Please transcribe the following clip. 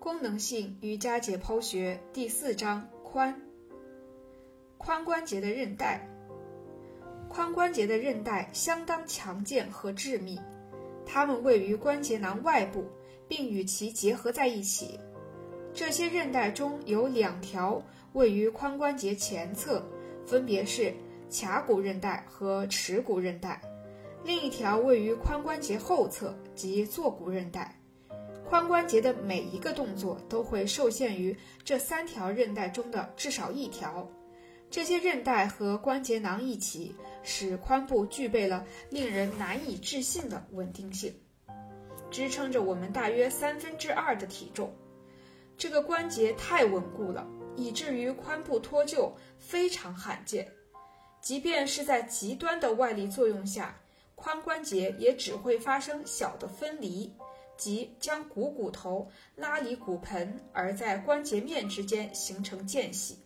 功能性瑜伽解剖学第四章髋。髋关节的韧带，髋关节的韧带相当强健和致密，它们位于关节囊外部，并与其结合在一起。这些韧带中有两条位于髋关节前侧，分别是髂骨韧带和耻骨韧带；另一条位于髋关节后侧，即坐骨韧带。髋关节的每一个动作都会受限于这三条韧带中的至少一条。这些韧带和关节囊一起，使髋部具备了令人难以置信的稳定性，支撑着我们大约三分之二的体重。这个关节太稳固了，以至于髋部脱臼非常罕见。即便是在极端的外力作用下，髋关节也只会发生小的分离。即将股骨头拉离骨盆，而在关节面之间形成间隙。